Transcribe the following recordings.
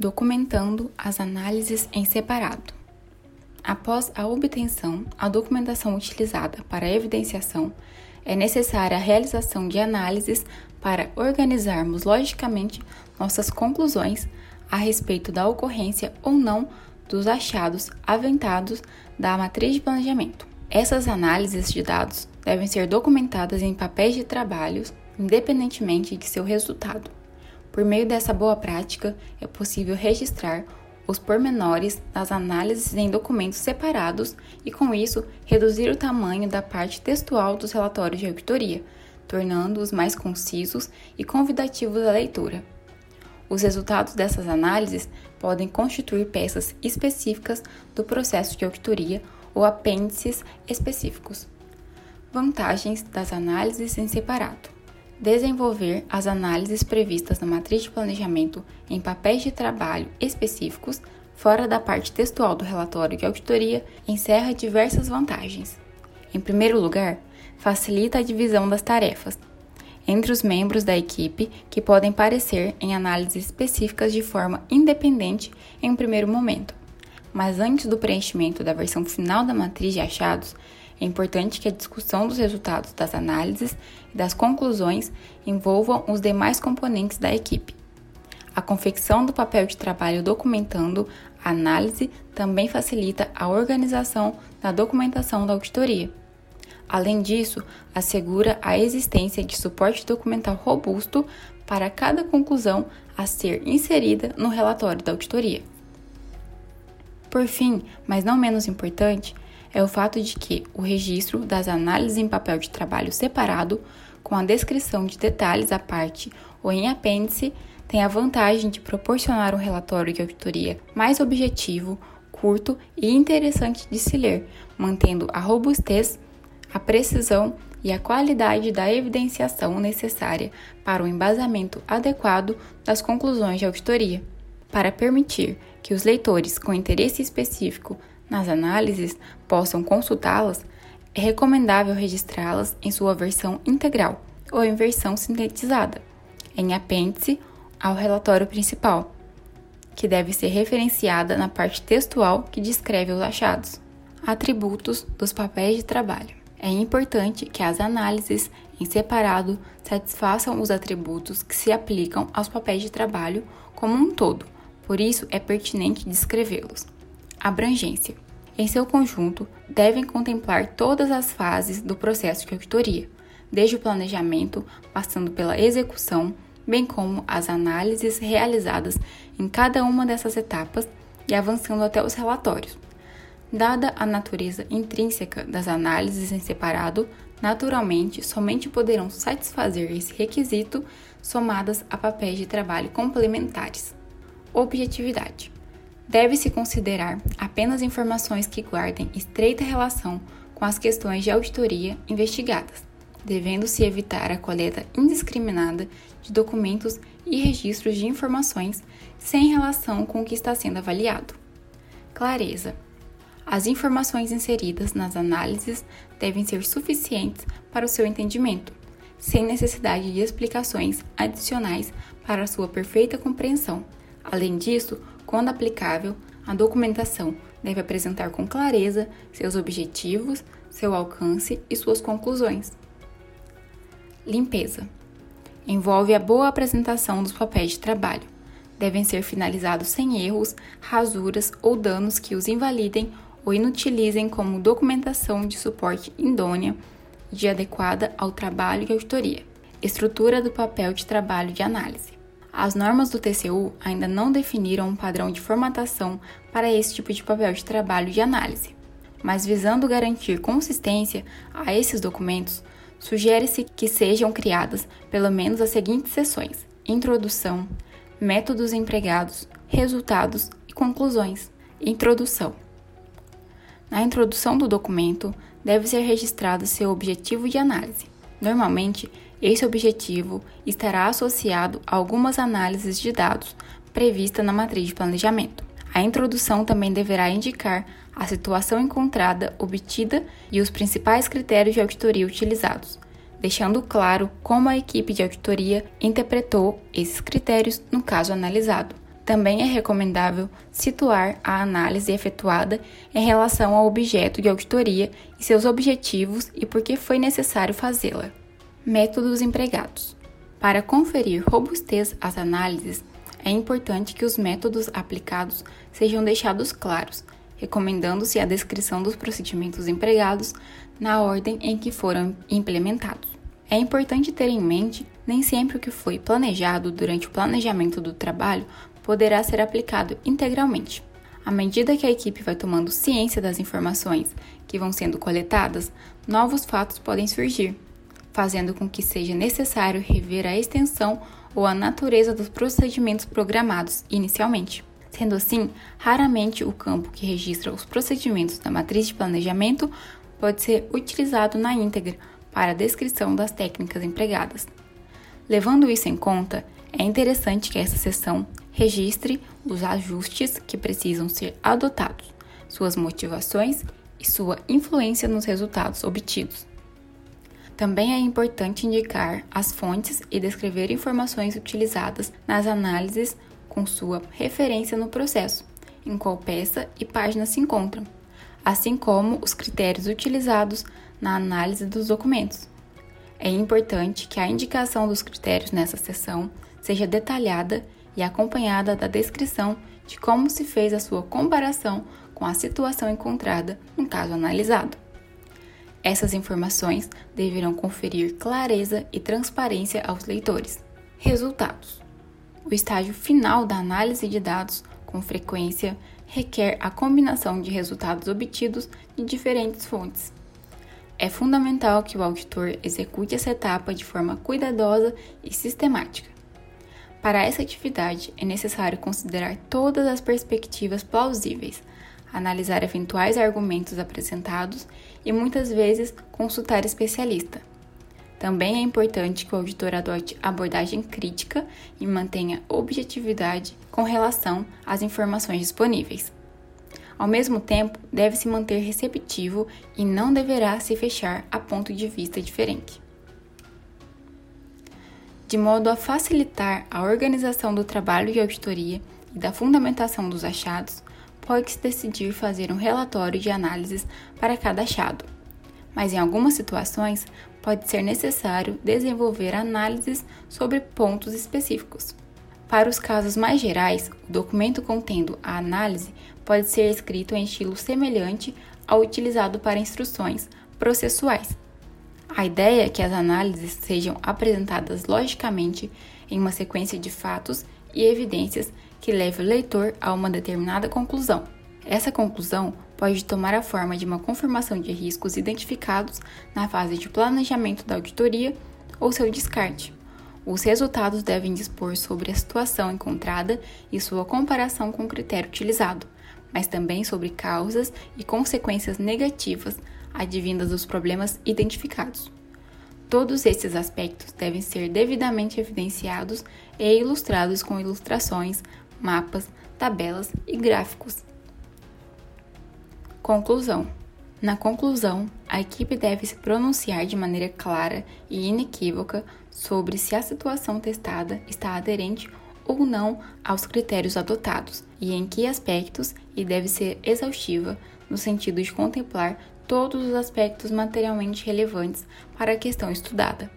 Documentando as análises em separado. Após a obtenção, a documentação utilizada para a evidenciação, é necessária a realização de análises para organizarmos logicamente nossas conclusões a respeito da ocorrência ou não dos achados aventados da matriz de planejamento. Essas análises de dados devem ser documentadas em papéis de trabalhos, independentemente de seu resultado. Por meio dessa boa prática, é possível registrar os pormenores das análises em documentos separados e, com isso, reduzir o tamanho da parte textual dos relatórios de auditoria, tornando-os mais concisos e convidativos à leitura. Os resultados dessas análises podem constituir peças específicas do processo de auditoria ou apêndices específicos. Vantagens das análises em separado: desenvolver as análises previstas na matriz de planejamento em papéis de trabalho específicos, fora da parte textual do relatório de auditoria, encerra diversas vantagens. Em primeiro lugar, facilita a divisão das tarefas, entre os membros da equipe que podem parecer em análises específicas de forma independente em um primeiro momento. Mas antes do preenchimento da versão final da matriz de achados, é importante que a discussão dos resultados das análises e das conclusões envolvam os demais componentes da equipe. A confecção do papel de trabalho documentando a análise também facilita a organização da documentação da auditoria. Além disso, assegura a existência de suporte documental robusto para cada conclusão a ser inserida no relatório da auditoria. Por fim, mas não menos importante, é o fato de que o registro das análises em papel de trabalho separado, com a descrição de detalhes à parte ou em apêndice, tem a vantagem de proporcionar um relatório de auditoria mais objetivo, curto e interessante de se ler, mantendo a robustez a precisão e a qualidade da evidenciação necessária para o embasamento adequado das conclusões de auditoria. Para permitir que os leitores com interesse específico nas análises possam consultá-las, é recomendável registrá-las em sua versão integral ou em versão sintetizada, em apêndice ao relatório principal, que deve ser referenciada na parte textual que descreve os achados. Atributos dos papéis de trabalho. É importante que as análises em separado satisfaçam os atributos que se aplicam aos papéis de trabalho como um todo, por isso é pertinente descrevê-los. Abrangência. Em seu conjunto, devem contemplar todas as fases do processo de auditoria, desde o planejamento, passando pela execução, bem como as análises realizadas em cada uma dessas etapas e avançando até os relatórios. Dada a natureza intrínseca das análises em separado, naturalmente somente poderão satisfazer esse requisito somadas a papéis de trabalho complementares. Objetividade. Deve-se considerar apenas informações que guardem estreita relação com as questões de auditoria investigadas, devendo-se evitar a coleta indiscriminada de documentos e registros de informações sem relação com o que está sendo avaliado. Clareza as informações inseridas nas análises devem ser suficientes para o seu entendimento, sem necessidade de explicações adicionais para sua perfeita compreensão. Além disso, quando aplicável, a documentação deve apresentar com clareza seus objetivos, seu alcance e suas conclusões. Limpeza envolve a boa apresentação dos papéis de trabalho. Devem ser finalizados sem erros, rasuras ou danos que os invalidem ou inutilizem como documentação de suporte idônea de adequada ao trabalho de auditoria. Estrutura do papel de trabalho de análise. As normas do TCU ainda não definiram um padrão de formatação para esse tipo de papel de trabalho de análise, mas visando garantir consistência a esses documentos, sugere-se que sejam criadas pelo menos as seguintes seções: introdução, métodos empregados, resultados e conclusões. Introdução. Na introdução do documento, deve ser registrado seu objetivo de análise. Normalmente, esse objetivo estará associado a algumas análises de dados prevista na matriz de planejamento. A introdução também deverá indicar a situação encontrada, obtida e os principais critérios de auditoria utilizados, deixando claro como a equipe de auditoria interpretou esses critérios no caso analisado. Também é recomendável situar a análise efetuada em relação ao objeto de auditoria e seus objetivos e por que foi necessário fazê-la. Métodos empregados. Para conferir robustez às análises, é importante que os métodos aplicados sejam deixados claros, recomendando-se a descrição dos procedimentos empregados na ordem em que foram implementados. É importante ter em mente nem sempre o que foi planejado durante o planejamento do trabalho poderá ser aplicado integralmente. À medida que a equipe vai tomando ciência das informações que vão sendo coletadas, novos fatos podem surgir, fazendo com que seja necessário rever a extensão ou a natureza dos procedimentos programados inicialmente. Sendo assim, raramente o campo que registra os procedimentos da matriz de planejamento pode ser utilizado na íntegra para a descrição das técnicas empregadas. Levando isso em conta, é interessante que essa seção registre os ajustes que precisam ser adotados, suas motivações e sua influência nos resultados obtidos. Também é importante indicar as fontes e descrever informações utilizadas nas análises com sua referência no processo, em qual peça e página se encontram, assim como os critérios utilizados na análise dos documentos. É importante que a indicação dos critérios nessa seção seja detalhada e acompanhada da descrição de como se fez a sua comparação com a situação encontrada no caso analisado. Essas informações deverão conferir clareza e transparência aos leitores. Resultados: O estágio final da análise de dados, com frequência, requer a combinação de resultados obtidos de diferentes fontes. É fundamental que o auditor execute essa etapa de forma cuidadosa e sistemática. Para essa atividade, é necessário considerar todas as perspectivas plausíveis, analisar eventuais argumentos apresentados e muitas vezes consultar especialista. Também é importante que o auditor adote abordagem crítica e mantenha objetividade com relação às informações disponíveis. Ao mesmo tempo, deve se manter receptivo e não deverá se fechar a ponto de vista diferente. De modo a facilitar a organização do trabalho de auditoria e da fundamentação dos achados, pode-se decidir fazer um relatório de análises para cada achado, mas em algumas situações pode ser necessário desenvolver análises sobre pontos específicos. Para os casos mais gerais, o documento contendo a análise pode ser escrito em estilo semelhante ao utilizado para instruções processuais. A ideia é que as análises sejam apresentadas logicamente em uma sequência de fatos e evidências que leve o leitor a uma determinada conclusão. Essa conclusão pode tomar a forma de uma confirmação de riscos identificados na fase de planejamento da auditoria ou seu descarte. Os resultados devem dispor sobre a situação encontrada e sua comparação com o critério utilizado, mas também sobre causas e consequências negativas advindas dos problemas identificados. Todos esses aspectos devem ser devidamente evidenciados e ilustrados com ilustrações, mapas, tabelas e gráficos. Conclusão: Na conclusão, a equipe deve se pronunciar de maneira clara e inequívoca sobre se a situação testada está aderente ou não aos critérios adotados e em que aspectos, e deve ser exaustiva no sentido de contemplar todos os aspectos materialmente relevantes para a questão estudada.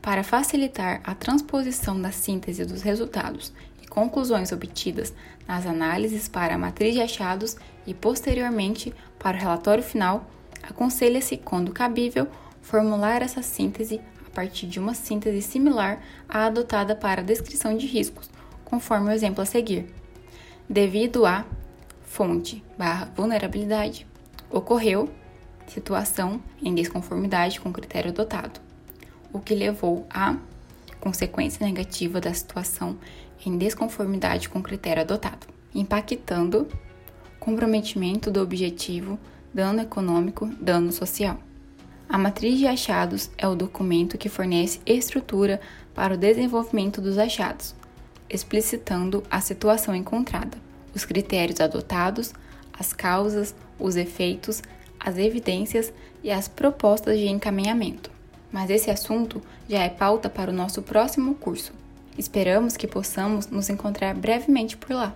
Para facilitar a transposição da síntese dos resultados e conclusões obtidas nas análises para a matriz de achados e posteriormente para o relatório final, aconselha-se, quando cabível, formular essa síntese a partir de uma síntese similar à adotada para a descrição de riscos, conforme o exemplo a seguir. Devido a fonte barra vulnerabilidade, ocorreu situação em desconformidade com o critério adotado, o que levou à consequência negativa da situação em desconformidade com o critério adotado, impactando comprometimento do objetivo, dano econômico, dano social. A matriz de achados é o documento que fornece estrutura para o desenvolvimento dos achados, explicitando a situação encontrada, os critérios adotados, as causas, os efeitos, as evidências e as propostas de encaminhamento. Mas esse assunto já é pauta para o nosso próximo curso. Esperamos que possamos nos encontrar brevemente por lá.